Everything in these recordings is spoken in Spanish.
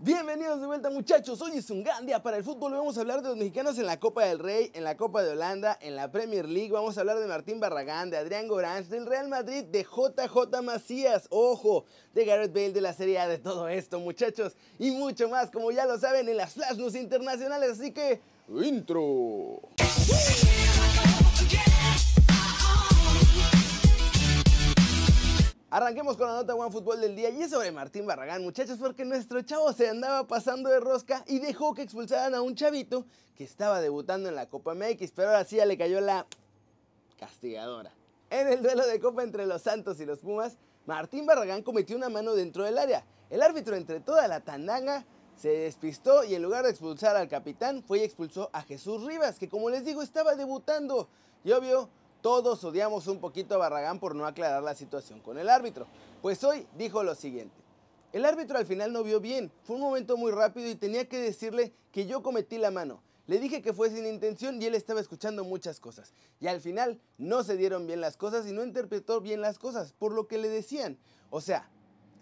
Bienvenidos de vuelta muchachos, hoy es un gran día para el fútbol, vamos a hablar de los mexicanos en la Copa del Rey, en la Copa de Holanda, en la Premier League, vamos a hablar de Martín Barragán, de Adrián Goranz, del Real Madrid, de JJ Macías, ojo, de Gareth Bale, de la Serie A, de todo esto muchachos, y mucho más, como ya lo saben, en las Flash News internacionales, así que, intro. Arranquemos con la nota One Fútbol del día y es sobre Martín Barragán, muchachos, porque nuestro chavo se andaba pasando de rosca y dejó que expulsaran a un chavito que estaba debutando en la Copa MX, pero ahora sí ya le cayó la castigadora. En el duelo de Copa entre los Santos y los Pumas, Martín Barragán cometió una mano dentro del área. El árbitro entre toda la tandanga se despistó y en lugar de expulsar al capitán, fue y expulsó a Jesús Rivas, que como les digo estaba debutando. Y obvio, todos odiamos un poquito a Barragán por no aclarar la situación con el árbitro. Pues hoy dijo lo siguiente. El árbitro al final no vio bien, fue un momento muy rápido y tenía que decirle que yo cometí la mano. Le dije que fue sin intención y él estaba escuchando muchas cosas. Y al final no se dieron bien las cosas y no interpretó bien las cosas por lo que le decían. O sea,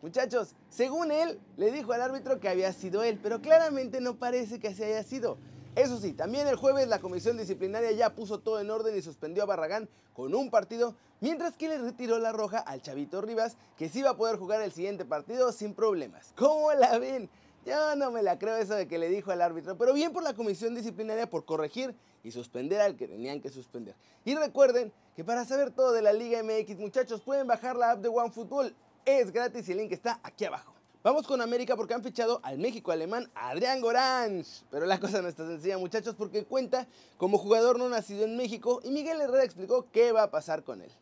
muchachos, según él, le dijo al árbitro que había sido él, pero claramente no parece que así haya sido. Eso sí, también el jueves la comisión disciplinaria ya puso todo en orden y suspendió a Barragán con un partido, mientras que le retiró la roja al Chavito Rivas, que sí va a poder jugar el siguiente partido sin problemas. ¿Cómo la ven? Yo no me la creo eso de que le dijo al árbitro, pero bien por la comisión disciplinaria por corregir y suspender al que tenían que suspender. Y recuerden que para saber todo de la Liga MX, muchachos, pueden bajar la app de OneFootball. Es gratis y el link está aquí abajo. Vamos con América porque han fichado al México alemán Adrián Goranz. Pero la cosa no está sencilla, muchachos, porque cuenta como jugador no nacido en México y Miguel Herrera explicó qué va a pasar con él.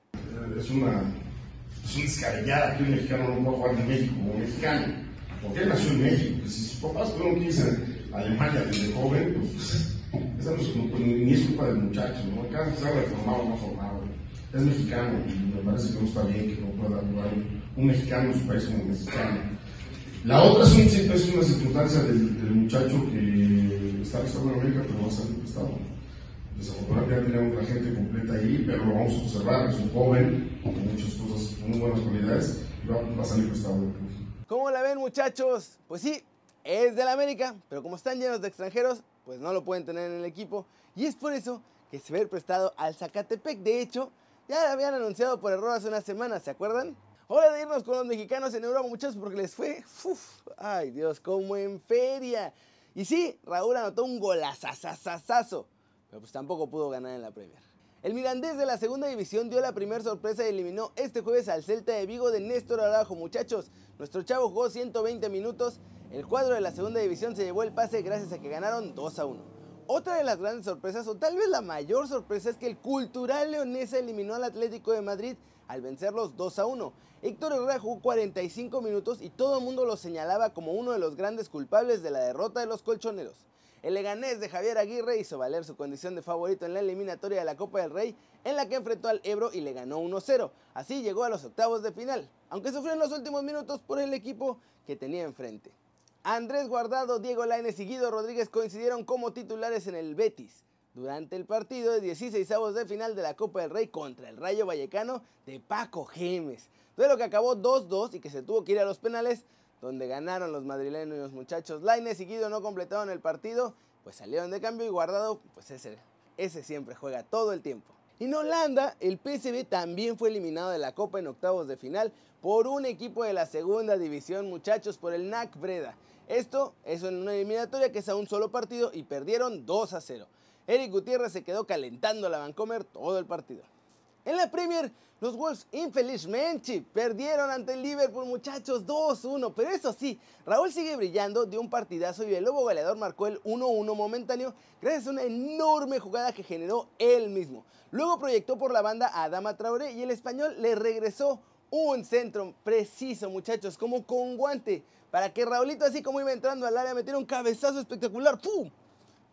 Es una, es descabellada que un mexicano no pueda jugar en México como mexicano. Porque él nació en México. Si sus papás fueron que en Alemania desde joven, pues, esa pues, ni es culpa del muchacho. ¿no? Acá se habla de formado o no formado. Es mexicano y me parece que no está bien que no pueda jugar un mexicano en su país como mexicano. La otra es, un, es una circunstancia del, del, muchacho que está prestando en América, pero va a salir prestado. Desafortunadamente tenemos la gente completa ahí, pero lo vamos a observar. Es un joven con muchas cosas, muy buenas cualidades, y va, va a salir prestado. ¿Cómo la ven, muchachos? Pues sí, es del América, pero como están llenos de extranjeros, pues no lo pueden tener en el equipo. Y es por eso que se ve prestado al Zacatepec. De hecho, ya lo habían anunciado por error hace unas semanas, ¿se acuerdan? Hora de irnos con los mexicanos en Europa, muchachos, porque les fue, uf, ay Dios, como en feria. Y sí, Raúl anotó un golazazazazazo, pero pues tampoco pudo ganar en la Premier. El Mirandés de la segunda división dio la primera sorpresa y eliminó este jueves al Celta de Vigo de Néstor Araujo, muchachos. Nuestro chavo jugó 120 minutos, el cuadro de la segunda división se llevó el pase gracias a que ganaron 2 a 1. Otra de las grandes sorpresas, o tal vez la mayor sorpresa, es que el Cultural Leonesa eliminó al Atlético de Madrid al vencerlos 2 a 1. Héctor Herrera jugó 45 minutos y todo el mundo lo señalaba como uno de los grandes culpables de la derrota de los colchoneros. El Leganés de Javier Aguirre hizo valer su condición de favorito en la eliminatoria de la Copa del Rey, en la que enfrentó al Ebro y le ganó 1-0. Así llegó a los octavos de final, aunque sufrió en los últimos minutos por el equipo que tenía enfrente. Andrés Guardado, Diego Lainez y Guido Rodríguez coincidieron como titulares en el Betis durante el partido de 16 avos de final de la Copa del Rey contra el Rayo Vallecano de Paco Gemes. Duelo que acabó 2-2 y que se tuvo que ir a los penales, donde ganaron los madrileños y los muchachos. Laines y Guido no completaron el partido, pues salieron de cambio y guardado, pues ese, ese siempre juega todo el tiempo. En Holanda, el PSV también fue eliminado de la Copa en octavos de final por un equipo de la segunda división, muchachos, por el NAC Breda. Esto es en una eliminatoria que es a un solo partido y perdieron 2 a 0. Eric Gutiérrez se quedó calentando la Vancomer todo el partido. En la Premier, los Wolves infelizmente perdieron ante el Liverpool, muchachos, 2-1. Pero eso sí, Raúl sigue brillando, dio un partidazo y el lobo goleador marcó el 1-1 momentáneo gracias a una enorme jugada que generó él mismo. Luego proyectó por la banda a Adama Traoré y el español le regresó un centro preciso, muchachos, como con guante, para que Raulito, así como iba entrando al área, metiera un cabezazo espectacular. ¡Pum!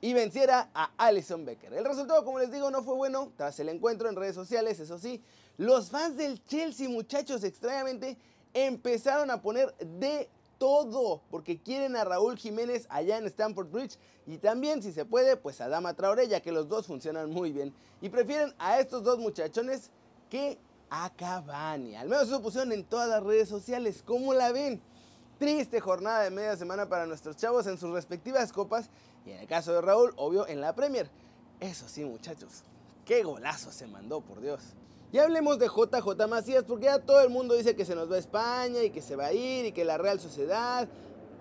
Y venciera a Alison Becker. El resultado, como les digo, no fue bueno tras el encuentro en redes sociales, eso sí. Los fans del Chelsea, muchachos, extrañamente empezaron a poner de todo porque quieren a Raúl Jiménez allá en Stamford Bridge y también, si se puede, pues a Dama Traoré, ya que los dos funcionan muy bien. Y prefieren a estos dos muchachones que a Cavani. Al menos eso pusieron en todas las redes sociales. ¿Cómo la ven? Triste jornada de media semana para nuestros chavos en sus respectivas copas y en el caso de Raúl, obvio, en la Premier. Eso sí, muchachos, qué golazo se mandó, por Dios. Y hablemos de JJ Macías, porque ya todo el mundo dice que se nos va a España y que se va a ir y que la Real Sociedad,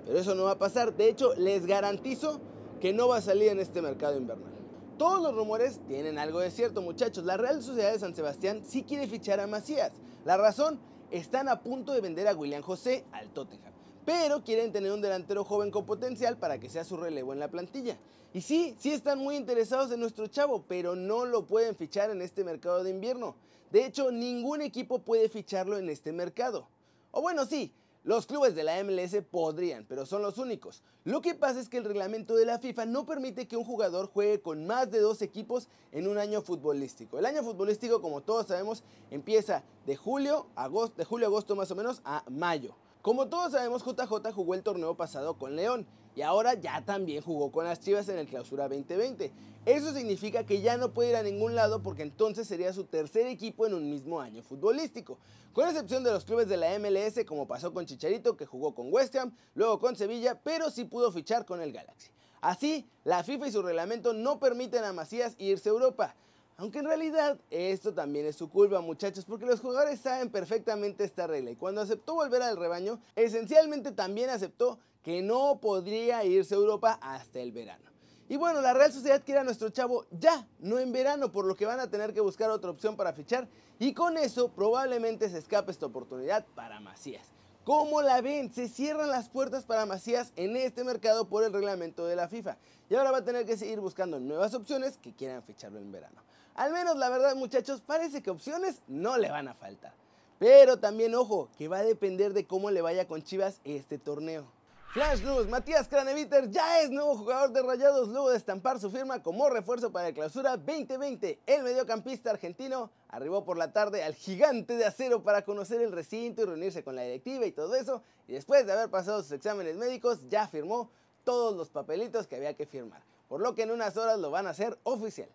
pero eso no va a pasar. De hecho, les garantizo que no va a salir en este mercado invernal. Todos los rumores tienen algo de cierto, muchachos. La Real Sociedad de San Sebastián sí quiere fichar a Macías. La razón, están a punto de vender a William José al Tottenham. Pero quieren tener un delantero joven con potencial para que sea su relevo en la plantilla. Y sí, sí están muy interesados en nuestro chavo, pero no lo pueden fichar en este mercado de invierno. De hecho, ningún equipo puede ficharlo en este mercado. O bueno, sí, los clubes de la MLS podrían, pero son los únicos. Lo que pasa es que el reglamento de la FIFA no permite que un jugador juegue con más de dos equipos en un año futbolístico. El año futbolístico, como todos sabemos, empieza de julio, agosto, de julio a agosto más o menos a mayo. Como todos sabemos, JJ jugó el torneo pasado con León y ahora ya también jugó con las Chivas en el Clausura 2020. Eso significa que ya no puede ir a ningún lado porque entonces sería su tercer equipo en un mismo año futbolístico. Con excepción de los clubes de la MLS como pasó con Chicharito que jugó con West Ham, luego con Sevilla, pero sí pudo fichar con el Galaxy. Así, la FIFA y su reglamento no permiten a Macías irse a Europa. Aunque en realidad esto también es su culpa muchachos porque los jugadores saben perfectamente esta regla y cuando aceptó volver al rebaño esencialmente también aceptó que no podría irse a Europa hasta el verano. Y bueno, la Real Sociedad quiere a nuestro chavo ya, no en verano, por lo que van a tener que buscar otra opción para fichar y con eso probablemente se escape esta oportunidad para Macías. ¿Cómo la ven? Se cierran las puertas para Macías en este mercado por el reglamento de la FIFA y ahora va a tener que seguir buscando nuevas opciones que quieran ficharlo en verano. Al menos la verdad muchachos, parece que opciones no le van a faltar. Pero también ojo, que va a depender de cómo le vaya con Chivas este torneo. Flash News, Matías Craneviter ya es nuevo jugador de Rayados luego de estampar su firma como refuerzo para la clausura 2020. El mediocampista argentino arribó por la tarde al gigante de acero para conocer el recinto y reunirse con la directiva y todo eso. Y después de haber pasado sus exámenes médicos ya firmó todos los papelitos que había que firmar. Por lo que en unas horas lo van a hacer oficial.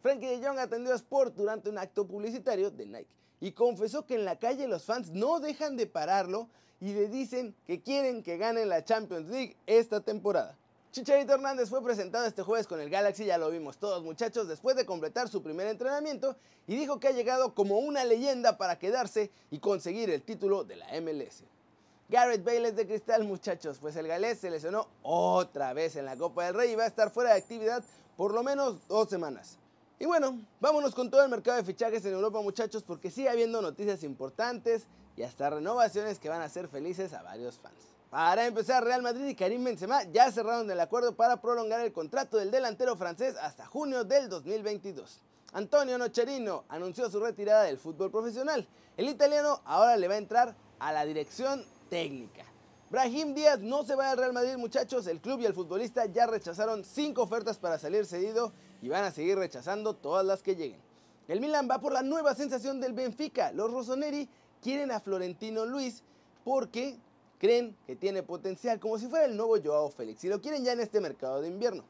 Frankie de Jong atendió a Sport durante un acto publicitario de Nike y confesó que en la calle los fans no dejan de pararlo y le dicen que quieren que gane la Champions League esta temporada. Chicharito Hernández fue presentado este jueves con el Galaxy, ya lo vimos todos muchachos, después de completar su primer entrenamiento y dijo que ha llegado como una leyenda para quedarse y conseguir el título de la MLS. Garrett Bale es de cristal muchachos, pues el galés se lesionó otra vez en la Copa del Rey y va a estar fuera de actividad por lo menos dos semanas. Y bueno, vámonos con todo el mercado de fichajes en Europa muchachos porque sigue habiendo noticias importantes y hasta renovaciones que van a hacer felices a varios fans. Para empezar, Real Madrid y Karim Benzema ya cerraron el acuerdo para prolongar el contrato del delantero francés hasta junio del 2022. Antonio Nocherino anunció su retirada del fútbol profesional. El italiano ahora le va a entrar a la dirección técnica. Brahim Díaz no se va al Real Madrid muchachos, el club y el futbolista ya rechazaron cinco ofertas para salir cedido y van a seguir rechazando todas las que lleguen. El Milan va por la nueva sensación del Benfica. Los Rossoneri quieren a Florentino Luis porque creen que tiene potencial, como si fuera el nuevo Joao Félix, y lo quieren ya en este mercado de invierno.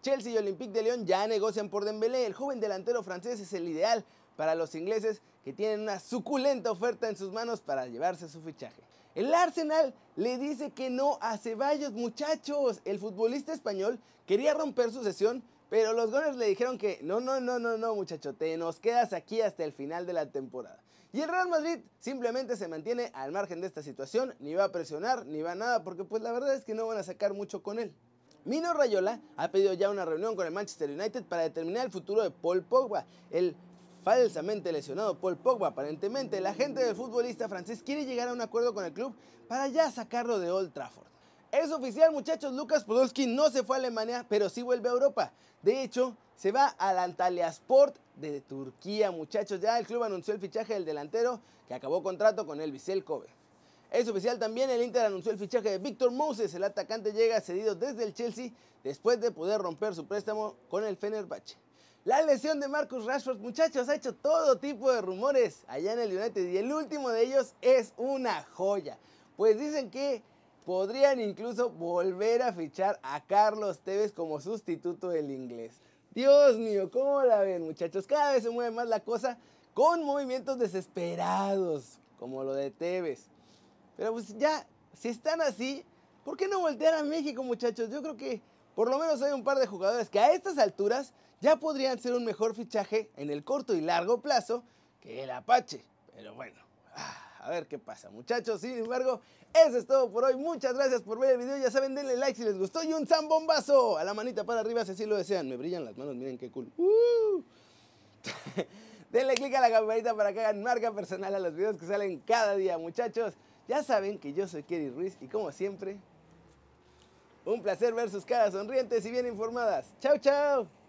Chelsea y Olympique de Lyon ya negocian por Dembélé, el joven delantero francés es el ideal para los ingleses que tienen una suculenta oferta en sus manos para llevarse su fichaje. El Arsenal le dice que no a Ceballos, muchachos. El futbolista español quería romper su sesión, pero los Gunners le dijeron que no, no, no, no, no, muchacho, te nos quedas aquí hasta el final de la temporada. Y el Real Madrid simplemente se mantiene al margen de esta situación, ni va a presionar, ni va a nada, porque pues la verdad es que no van a sacar mucho con él. Mino Rayola ha pedido ya una reunión con el Manchester United para determinar el futuro de Paul Pogba, el falsamente lesionado Paul Pogba. Aparentemente, la gente del futbolista francés quiere llegar a un acuerdo con el club para ya sacarlo de Old Trafford. Es oficial, muchachos, Lucas Podolski no se fue a Alemania, pero sí vuelve a Europa. De hecho, se va al Antalya Sport de Turquía, muchachos. Ya el club anunció el fichaje del delantero que acabó contrato con el Vissel Kobe. Es oficial también, el Inter anunció el fichaje de Víctor Moses. El atacante llega cedido desde el Chelsea después de poder romper su préstamo con el Fenerbahce. La lesión de Marcus Rashford, muchachos, ha hecho todo tipo de rumores allá en el United y el último de ellos es una joya. Pues dicen que podrían incluso volver a fichar a Carlos Tevez como sustituto del inglés. Dios mío, ¿cómo la ven muchachos? Cada vez se mueve más la cosa con movimientos desesperados, como lo de Tevez. Pero pues ya si están así, ¿por qué no voltear a México, muchachos? Yo creo que por lo menos hay un par de jugadores que a estas alturas ya podrían ser un mejor fichaje en el corto y largo plazo que el Apache. Pero bueno, ah, a ver qué pasa, muchachos. Sin embargo, eso es todo por hoy. Muchas gracias por ver el video. Ya saben, denle like si les gustó y un zambombazo a la manita para arriba si así lo desean. Me brillan las manos, miren qué cool. Uh. denle click a la campanita para que hagan marca personal a los videos que salen cada día, muchachos. Ya saben que yo soy Kerry Ruiz y como siempre, un placer ver sus caras sonrientes y bien informadas. Chau, chau.